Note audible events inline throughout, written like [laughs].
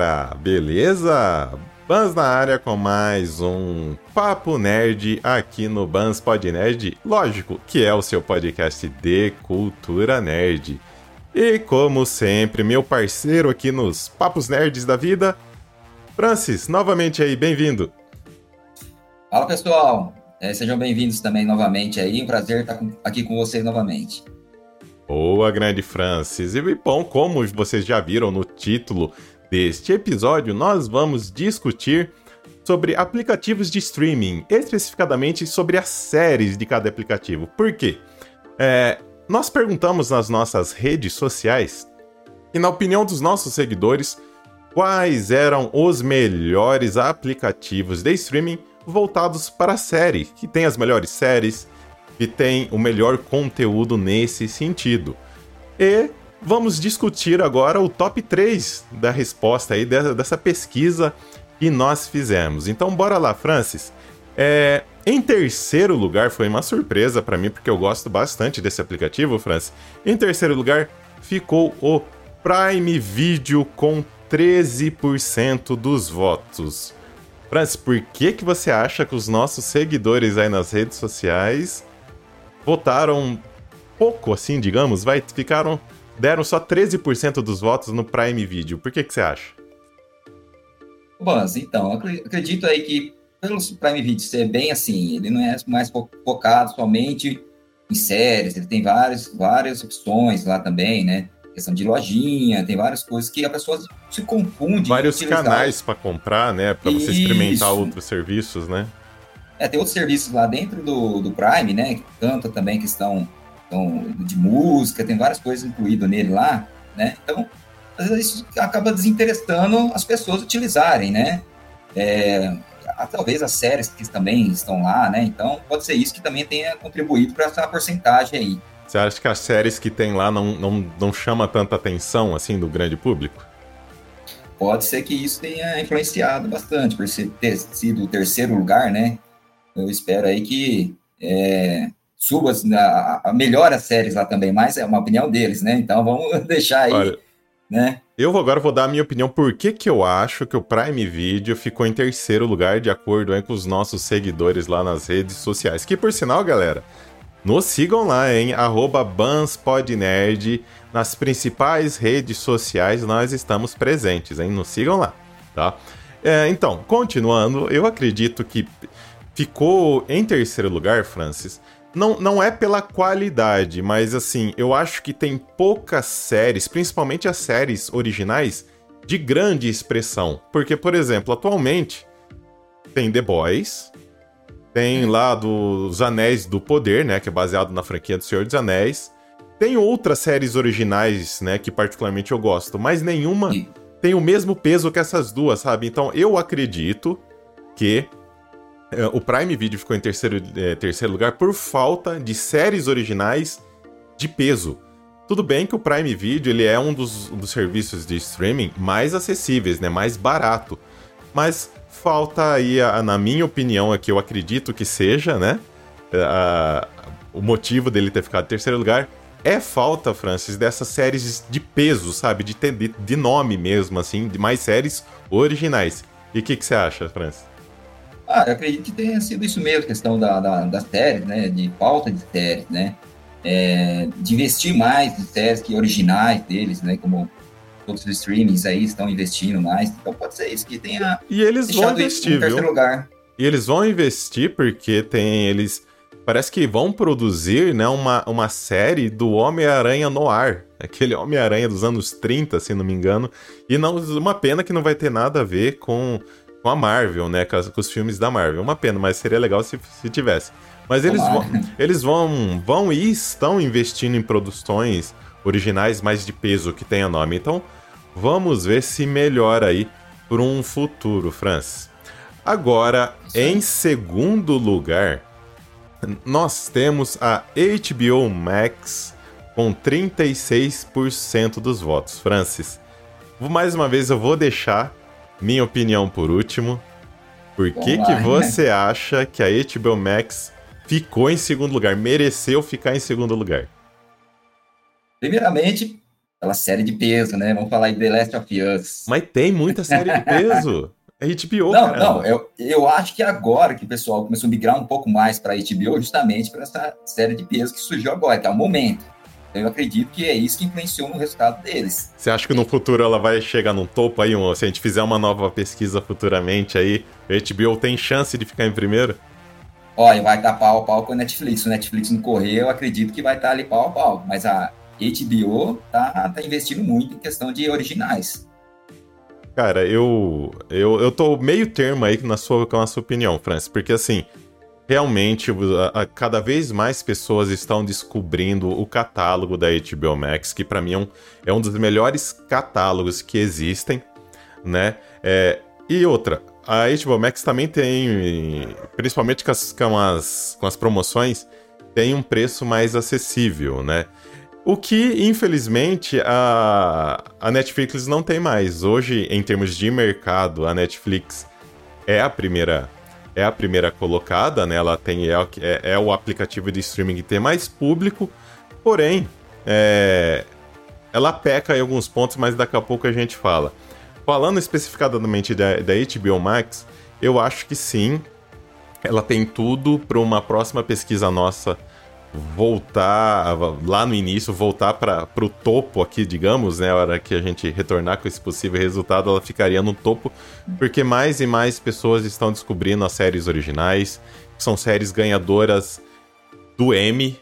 galera, beleza? Bans na área com mais um Papo Nerd aqui no Bans Pod Nerd, lógico que é o seu podcast de cultura nerd. E como sempre, meu parceiro aqui nos Papos Nerds da Vida, Francis, novamente aí, bem-vindo. Fala pessoal, é, sejam bem-vindos também novamente aí, um prazer estar aqui com vocês novamente. Boa, grande Francis. E bom, como vocês já viram no título deste episódio, nós vamos discutir sobre aplicativos de streaming, especificadamente sobre as séries de cada aplicativo. Por quê? É, nós perguntamos nas nossas redes sociais e, na opinião dos nossos seguidores, quais eram os melhores aplicativos de streaming voltados para a série, que tem as melhores séries, que tem o melhor conteúdo nesse sentido. E vamos discutir agora o top 3 da resposta aí dessa pesquisa que nós fizemos. Então bora lá, Francis. É, em terceiro lugar, foi uma surpresa para mim, porque eu gosto bastante desse aplicativo, Francis. Em terceiro lugar, ficou o Prime Video com 13% dos votos. Francis, por que, que você acha que os nossos seguidores aí nas redes sociais votaram pouco, assim, digamos, vai, ficaram, deram só 13% dos votos no Prime Video. Por que, que você acha? Bom, então, acredito aí que pelo Prime Video ser bem assim, ele não é mais focado somente em séries, ele tem várias, várias opções lá também, né? Questão de lojinha, tem várias coisas que a pessoa se confunde. Vários canais para comprar, né? Para você experimentar outros serviços, né? É, tem outros serviços lá dentro do, do Prime, né? Que canta também questão então, de música, tem várias coisas incluídas nele lá, né? Então, às vezes isso acaba desinteressando as pessoas utilizarem, né? É, talvez as séries que também estão lá, né? Então, pode ser isso que também tenha contribuído para essa porcentagem aí. Você acha que as séries que tem lá não, não, não chama tanta atenção, assim, do grande público? Pode ser que isso tenha influenciado bastante, por ter sido o terceiro lugar, né? eu espero aí que é, suba, a, a, melhore as séries lá também, mas é uma opinião deles, né? Então vamos [laughs] deixar aí, Olha, né? Eu agora vou dar a minha opinião por que, que eu acho que o Prime Video ficou em terceiro lugar, de acordo aí, com os nossos seguidores lá nas redes sociais. Que por sinal, galera, nos sigam lá em BansPodNerd. Nas principais redes sociais nós estamos presentes, hein? Nos sigam lá, tá? É, então, continuando, eu acredito que ficou em terceiro lugar, Francis. Não, não é pela qualidade, mas assim, eu acho que tem poucas séries, principalmente as séries originais, de grande expressão. Porque, por exemplo, atualmente tem The Boys, tem lá dos Anéis do Poder, né, que é baseado na franquia do Senhor dos Anéis. Tem outras séries originais, né, que particularmente eu gosto, mas nenhuma tem o mesmo peso que essas duas, sabe? Então eu acredito que o Prime Video ficou em terceiro, é, terceiro lugar por falta de séries originais de peso. Tudo bem que o Prime Video ele é um dos, dos serviços de streaming mais acessíveis, né, mais barato. Mas falta aí, a, na minha opinião, aqui eu acredito que seja, né, a, o motivo dele ter ficado em terceiro lugar é falta, Francis, dessas séries de peso, sabe, de, de, de nome mesmo, assim, de mais séries originais. E o que, que você acha, Francis? Ah, eu acredito que tenha sido isso mesmo, questão da, da, das séries, né? De falta de séries, né? É, de investir mais em séries que originais deles, né? Como todos os streamings aí estão investindo mais. Então pode ser isso que tenha. E eles vão investir, viu? Lugar. E eles vão investir porque tem eles. Parece que vão produzir né, uma, uma série do Homem-Aranha no ar. Aquele Homem-Aranha dos anos 30, se não me engano. E não, uma pena que não vai ter nada a ver com com a Marvel, né? Com, com, os filmes da Marvel. Uma pena, mas seria legal se, se tivesse. Mas eles vão, eles vão, vão e estão investindo em produções originais mais de peso que tenha nome. Então, vamos ver se melhora aí por um futuro, Franz. Agora, em segundo lugar, nós temos a HBO Max com 36% dos votos. Francis, mais uma vez eu vou deixar minha opinião por último. Por que, que você acha que a HBO Max ficou em segundo lugar? Mereceu ficar em segundo lugar? Primeiramente, aquela série de peso, né? Vamos falar de The Last of Us. Mas tem muita série de peso. É HBO, Não, caramba. não, eu, eu acho que agora que o pessoal começou a migrar um pouco mais para HBO, justamente para essa série de peso que surgiu agora, que é o momento. Então, eu acredito que é isso que influenciou no resultado deles. Você acha que no futuro ela vai chegar num topo aí? Se a gente fizer uma nova pesquisa futuramente aí, a HBO tem chance de ficar em primeiro? Olha, vai estar pau a pau com a Netflix. Se o Netflix não correr, eu acredito que vai estar ali pau a pau. Mas a HBO tá, tá investindo muito em questão de originais. Cara, eu, eu, eu tô meio termo aí na sua, com a sua opinião, Francis, porque assim, realmente a, a, cada vez mais pessoas estão descobrindo o catálogo da HBO Max, que para mim é um, é um dos melhores catálogos que existem, né? É, e outra, a HBO Max também tem, principalmente com as, com as, com as promoções, tem um preço mais acessível, né? O que, infelizmente, a, a Netflix não tem mais. Hoje, em termos de mercado, a Netflix é a primeira é a primeira colocada, né? Ela tem é, é, é o aplicativo de streaming que tem mais público, porém é, ela peca em alguns pontos, mas daqui a pouco a gente fala. Falando especificadamente da, da HBO Max, eu acho que sim, ela tem tudo para uma próxima pesquisa nossa voltar lá no início, voltar para o topo aqui, digamos, né? A hora que a gente retornar com esse possível resultado, ela ficaria no topo, porque mais e mais pessoas estão descobrindo as séries originais, são séries ganhadoras do Emmy,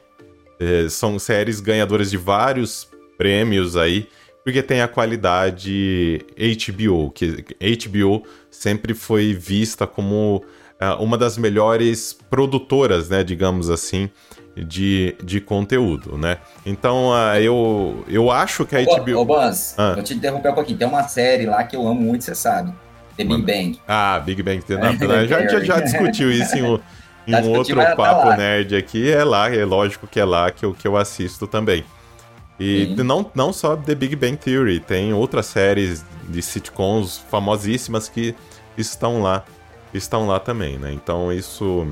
eh, são séries ganhadoras de vários prêmios aí, porque tem a qualidade HBO, que HBO sempre foi vista como uma das melhores produtoras, né, digamos assim, de, de conteúdo, né? Então, uh, eu, eu acho que a HBO... Ô, Bans, ah. vou te interromper um pouquinho. Tem uma série lá que eu amo muito, você sabe. The Big Bang. Ah, Big Bang. [laughs] Não, a gente já, já [laughs] discutiu isso em um, em um outro tá papo nerd aqui. É lá, é lógico que é lá que eu, que eu assisto também. E não, não só The Big Bang Theory, tem outras séries de sitcoms famosíssimas que estão lá, estão lá também, né? Então isso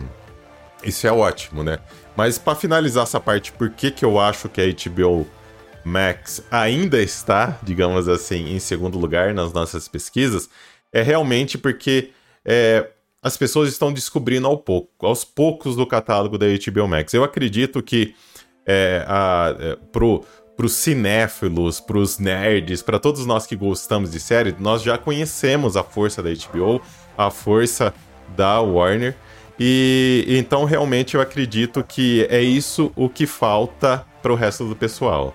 isso é ótimo, né? Mas para finalizar essa parte, por que, que eu acho que a HBO Max ainda está, digamos assim, em segundo lugar nas nossas pesquisas, é realmente porque é, as pessoas estão descobrindo ao pouco, aos poucos do catálogo da HBO Max. Eu acredito que é, a, é, pro, pros cinéfilos, pros nerds, para todos nós que gostamos de série, nós já conhecemos a força da HBO, a força da Warner. E então realmente eu acredito que é isso o que falta para o resto do pessoal.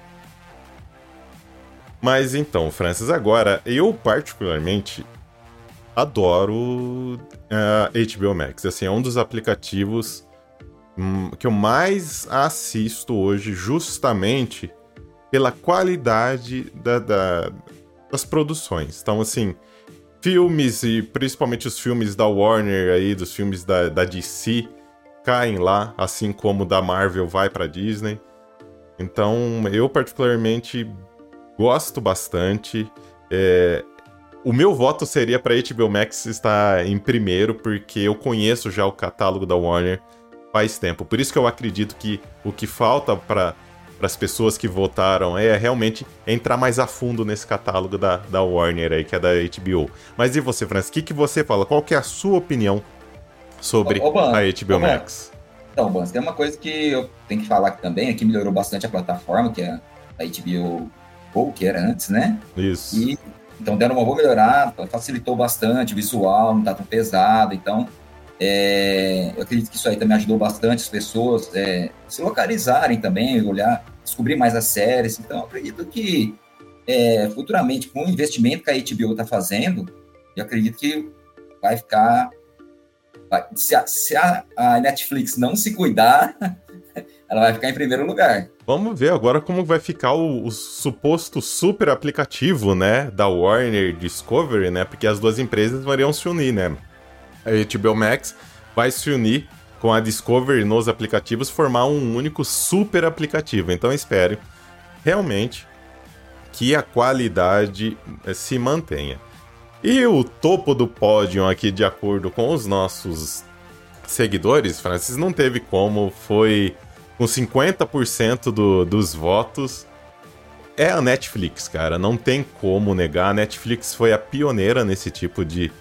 Mas então, Francis, agora eu particularmente adoro uh, eh, HBO Max. Assim, é um dos aplicativos um, que eu mais assisto hoje, justamente pela qualidade da, da, das produções. Então, assim, filmes e principalmente os filmes da Warner aí, dos filmes da, da DC, caem lá, assim como da Marvel vai para Disney. Então, eu particularmente gosto bastante. É, o meu voto seria para HBO Max estar em primeiro, porque eu conheço já o catálogo da Warner faz tempo. Por isso que eu acredito que o que falta para para as pessoas que votaram é realmente entrar mais a fundo nesse catálogo da, da Warner aí, que é da HBO. Mas e você, Francis, o que, que você fala? Qual que é a sua opinião sobre ô, ô, a HBO ô, Max? Então, Bans, tem uma coisa que eu tenho que falar também, é que melhorou bastante a plataforma, que é a HBO Go, que era antes, né? Isso. E, então deram uma boa melhorada, facilitou bastante o visual, não tá tão pesado, então é, eu acredito que isso aí também ajudou bastante as pessoas é, se localizarem também, olhar, descobrir mais as séries. Então, eu acredito que é, futuramente, com o investimento que a HBO está fazendo, eu acredito que vai ficar. Vai, se, a, se a, a, Netflix não se cuidar, [laughs] ela vai ficar em primeiro lugar. Vamos ver agora como vai ficar o, o suposto super aplicativo, né, da Warner Discovery, né? Porque as duas empresas variam se unir, né? a HBO Max vai se unir com a Discovery nos aplicativos, formar um único super aplicativo. Então espere realmente que a qualidade eh, se mantenha. E o topo do pódio aqui, de acordo com os nossos seguidores, Francis, não teve como, foi com 50% do, dos votos. é a Netflix, cara. Não tem como negar. A Netflix foi a pioneira nesse tipo de,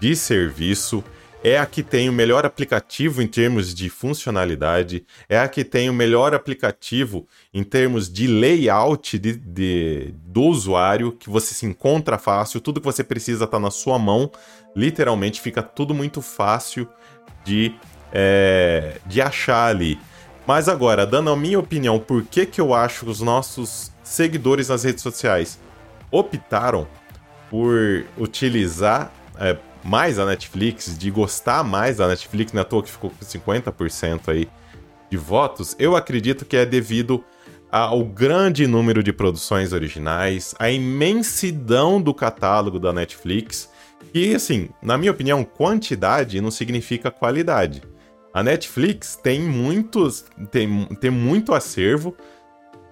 de serviço. É a que tem o melhor aplicativo em termos de funcionalidade. É a que tem o melhor aplicativo em termos de layout de, de do usuário, que você se encontra fácil. Tudo que você precisa está na sua mão. Literalmente fica tudo muito fácil de, é, de achar ali. Mas agora, dando a minha opinião, por que, que eu acho que os nossos seguidores nas redes sociais optaram por utilizar é, mais a Netflix, de gostar mais da Netflix, não é à toa que ficou com 50% aí de votos, eu acredito que é devido ao grande número de produções originais, a imensidão do catálogo da Netflix, e assim, na minha opinião, quantidade não significa qualidade. A Netflix tem muitos, tem, tem muito acervo,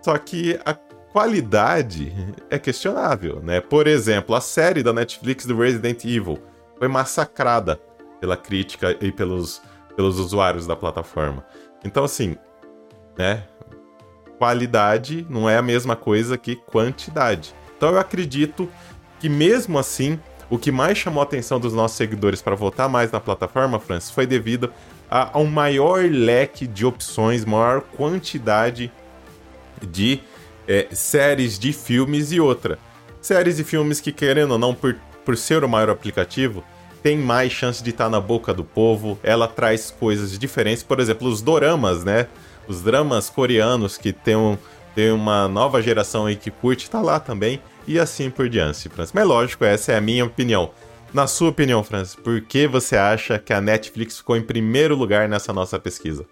só que a qualidade [laughs] é questionável, né? Por exemplo, a série da Netflix do Resident Evil foi massacrada pela crítica e pelos, pelos usuários da plataforma. Então, assim, né? Qualidade não é a mesma coisa que quantidade. Então, eu acredito que, mesmo assim, o que mais chamou a atenção dos nossos seguidores para votar mais na plataforma, Francis, foi devido a, a um maior leque de opções, maior quantidade de é, séries de filmes e outra. Séries e filmes que, querendo ou não, por, por ser o maior aplicativo, tem mais chance de estar tá na boca do povo. Ela traz coisas diferentes. Por exemplo, os doramas, né? Os dramas coreanos que tem, um, tem uma nova geração aí que curte, tá lá também. E assim por diante, Francis. Mas lógico, essa é a minha opinião. Na sua opinião, Francis, por que você acha que a Netflix ficou em primeiro lugar nessa nossa pesquisa?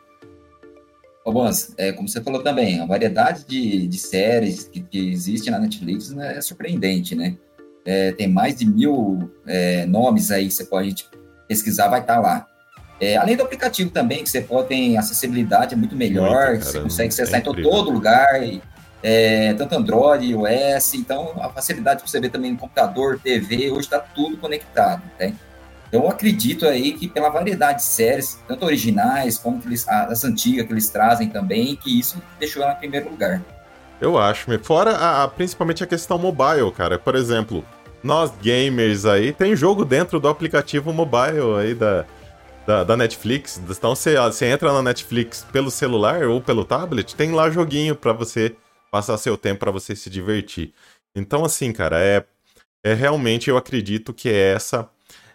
Ô, é, como você falou também, a variedade de, de séries que, que existe na Netflix né, é surpreendente, né? É, tem mais de mil é, nomes aí que você pode pesquisar, vai estar tá lá. É, além do aplicativo também, que você pode ter acessibilidade é muito melhor, muito, você consegue acessar é em todo lugar, e, é, tanto Android, iOS, então a facilidade para você ver também no computador, TV, hoje está tudo conectado, né? Eu acredito aí que pela variedade de séries, tanto originais como eles, as antigas que eles trazem também, que isso deixou ela em primeiro lugar. Eu acho, fora a, a, principalmente a questão mobile, cara. Por exemplo, nós gamers aí, tem jogo dentro do aplicativo mobile aí da, da, da Netflix. Então você, você entra na Netflix pelo celular ou pelo tablet, tem lá joguinho para você passar seu tempo, para você se divertir. Então, assim, cara, é, é realmente eu acredito que é essa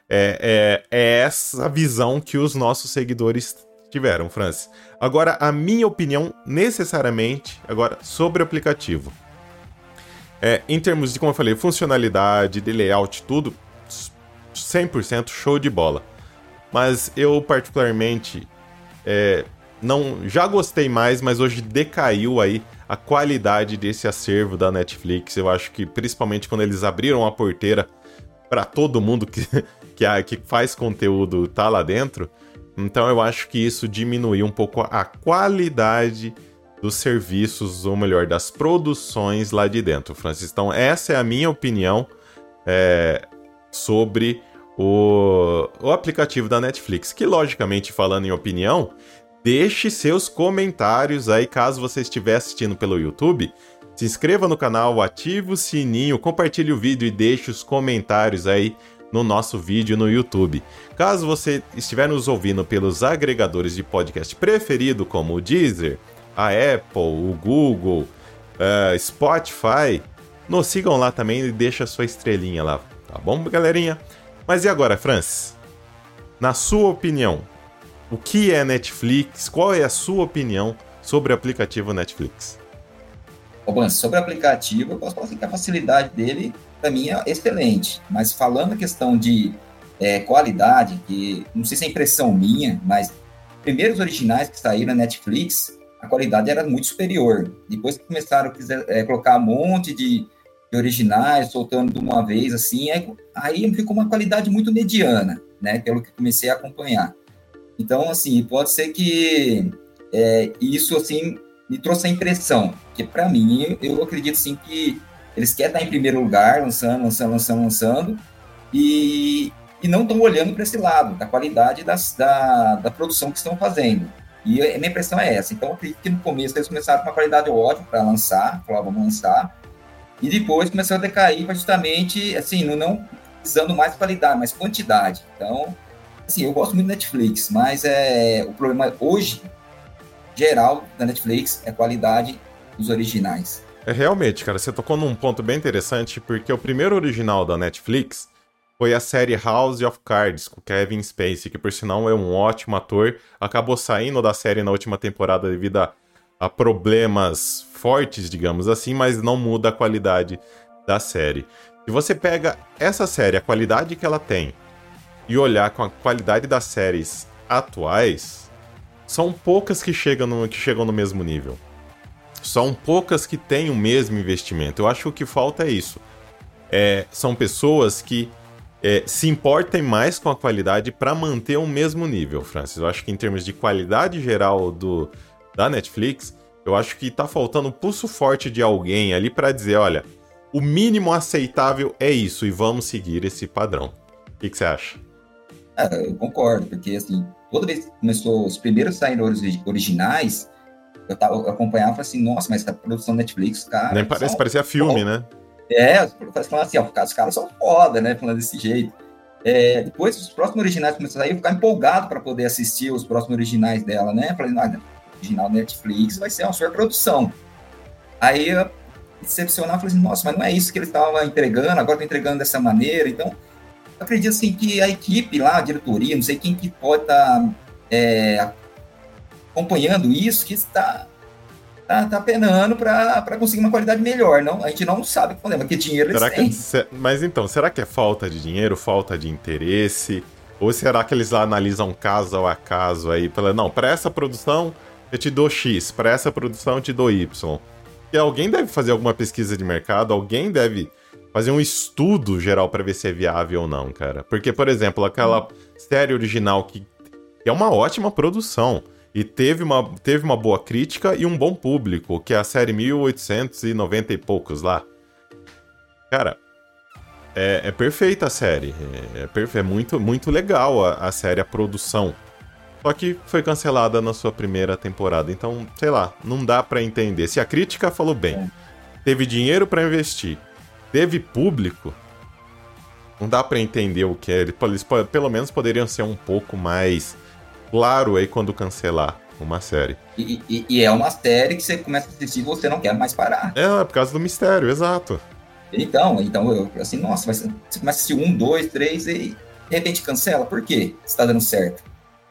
é, é, é essa visão que os nossos seguidores tiveram, Francis. Agora, a minha opinião, necessariamente, agora, sobre o aplicativo. É, em termos de, como eu falei, funcionalidade, de layout, tudo, 100% show de bola. Mas eu, particularmente, é, não já gostei mais, mas hoje decaiu aí a qualidade desse acervo da Netflix. Eu acho que, principalmente quando eles abriram a porteira para todo mundo que, [laughs] que, a, que faz conteúdo tá lá dentro. Então eu acho que isso diminuiu um pouco a qualidade dos serviços, ou melhor, das produções lá de dentro, Francis. Então essa é a minha opinião é, sobre o, o aplicativo da Netflix. Que logicamente, falando em opinião, deixe seus comentários aí caso você estiver assistindo pelo YouTube. Se inscreva no canal, ative o sininho, compartilhe o vídeo e deixe os comentários aí no nosso vídeo no YouTube. Caso você estiver nos ouvindo pelos agregadores de podcast preferido, como o Deezer, a Apple, o Google, uh, Spotify, nos sigam lá também e deixa sua estrelinha lá, tá bom, galerinha? Mas e agora, Francis? Na sua opinião, o que é Netflix? Qual é a sua opinião sobre o aplicativo Netflix? Bom, sobre o aplicativo, eu posso falar assim que a facilidade dele para mim é excelente. Mas falando a questão de é, qualidade, que não sei se é impressão minha, mas primeiros originais que saíram na Netflix, a qualidade era muito superior. Depois que começaram a é, colocar um monte de, de, originais, soltando de uma vez, assim, é, aí ficou uma qualidade muito mediana, né? Pelo que comecei a acompanhar. Então, assim, pode ser que é, isso, assim, me trouxe a impressão, que para mim, eu acredito, sim, que eles querem estar em primeiro lugar, lançando, lançando, lançando, lançando, e, e não estão olhando para esse lado, da qualidade das, da, da produção que estão fazendo. E a minha impressão é essa. Então, eu acredito que no começo eles começaram com uma qualidade ótima para lançar, falaram, vamos lançar. E depois começou a decair justamente, assim, não, não visando mais qualidade, mas quantidade. Então, assim, eu gosto muito da Netflix, mas é, o problema hoje, geral, da Netflix é qualidade dos originais. É realmente, cara, você tocou num ponto bem interessante, porque o primeiro original da Netflix foi a série House of Cards, com Kevin Spacey, que por sinal é um ótimo ator, acabou saindo da série na última temporada devido a, a problemas fortes, digamos assim, mas não muda a qualidade da série. Se você pega essa série, a qualidade que ela tem, e olhar com a qualidade das séries atuais, são poucas que chegam no, que chegam no mesmo nível. São poucas que têm o mesmo investimento. Eu acho que o que falta é isso. É, são pessoas que é, se importem mais com a qualidade para manter o mesmo nível, Francis. Eu acho que em termos de qualidade geral do, da Netflix, eu acho que tá faltando um pulso forte de alguém ali para dizer, olha, o mínimo aceitável é isso e vamos seguir esse padrão. O que, você acha? É, eu concordo, porque assim, toda vez que começou os primeiros saíram originais, eu, tava, eu acompanhava assim, nossa, mas essa produção Netflix, cara. Nem parece, parecia filme, né? É, falam assim, ó, os caras são foda, né? Falando desse jeito. É, depois, os próximos originais começaram a sair, eu ficar empolgado para poder assistir os próximos originais dela, né? Falei, olha, original Netflix vai ser uma super produção. Aí eu decepcionar, falei assim, nossa, mas não é isso que ele estava entregando, agora está entregando dessa maneira. Então, acredito assim que a equipe lá, a diretoria, não sei quem que pode estar tá, é, acompanhando isso, que está tá, tá penando para conseguir uma qualidade melhor. Não, a gente não sabe o problema, que dinheiro será eles têm. Que, mas então, será que é falta de dinheiro, falta de interesse? Ou será que eles analisam caso a caso aí? Pela, não, para essa produção eu te dou X, para essa produção eu te dou Y. E alguém deve fazer alguma pesquisa de mercado, alguém deve fazer um estudo geral para ver se é viável ou não, cara. Porque, por exemplo, aquela série original que, que é uma ótima produção e teve uma, teve uma boa crítica e um bom público, que é a série 1890 e poucos lá. Cara, é, é perfeita a série. É, é, perfe é muito, muito legal a, a série, a produção. Só que foi cancelada na sua primeira temporada. Então, sei lá, não dá para entender. Se a crítica falou bem, teve dinheiro para investir, teve público, não dá para entender o que é. Eles pelo menos poderiam ser um pouco mais claro aí quando cancelar uma série. E, e, e, é uma série que você começa a assistir e você não quer mais parar. É, é por causa do mistério, exato. Então, então eu assim, nossa, você começa a assistir um, dois, três e de repente cancela. Por quê? Está dando certo.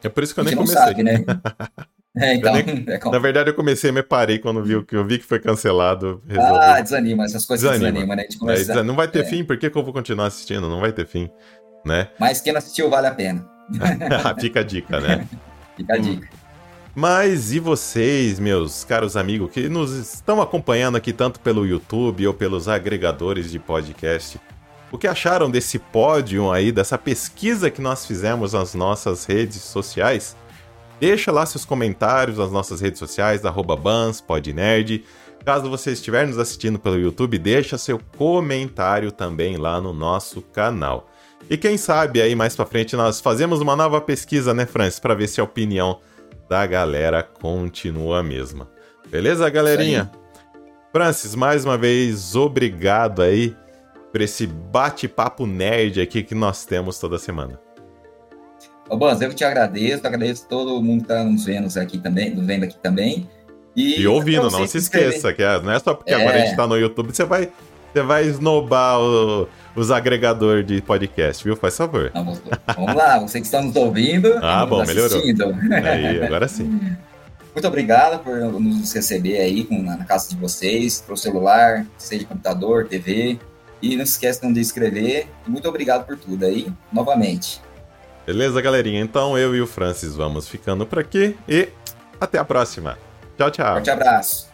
É por isso que eu nem comecei. Sabe, né? [laughs] É, então, nem, [laughs] é. Na verdade, eu comecei me parei quando vi, que eu vi que foi cancelado. Resolvi. Ah, desanima, essas coisas desanima, desanima né? Começa... É, não vai ter é. fim, por que, que eu vou continuar assistindo? Não vai ter fim, né? Mas quem não assistiu vale a pena. [laughs] Fica a dica, né? Fica a dica. Mas e vocês, meus caros amigos, que nos estão acompanhando aqui tanto pelo YouTube ou pelos agregadores de podcast? O que acharam desse pódio aí, dessa pesquisa que nós fizemos nas nossas redes sociais? Deixa lá seus comentários nas nossas redes sociais, arroba Bans, Podnerd. Caso você estiver nos assistindo pelo YouTube, deixa seu comentário também lá no nosso canal. E quem sabe aí mais pra frente nós fazemos uma nova pesquisa, né, Francis, para ver se a opinião da galera continua a mesma. Beleza, galerinha? Francis, mais uma vez, obrigado aí por esse bate-papo nerd aqui que nós temos toda semana. Ô, Bans, eu te agradeço, agradeço todo mundo que tá nos vendo aqui também, nos vendo aqui também. E, e ouvindo, não se esqueça, que é, não é só porque é... agora a gente tá no YouTube, você vai, você vai esnobar o os agregadores de podcast, viu? Faz favor. Vamos, vamos lá, você que está nos ouvindo. Ah, bom, melhorou. Aí, agora sim. Muito obrigado por nos receber aí na casa de vocês, para o celular, seja computador, TV. E não se esqueçam de inscrever. muito obrigado por tudo aí, novamente. Beleza, galerinha? Então eu e o Francis vamos ficando por aqui e até a próxima. Tchau, tchau. Forte abraço.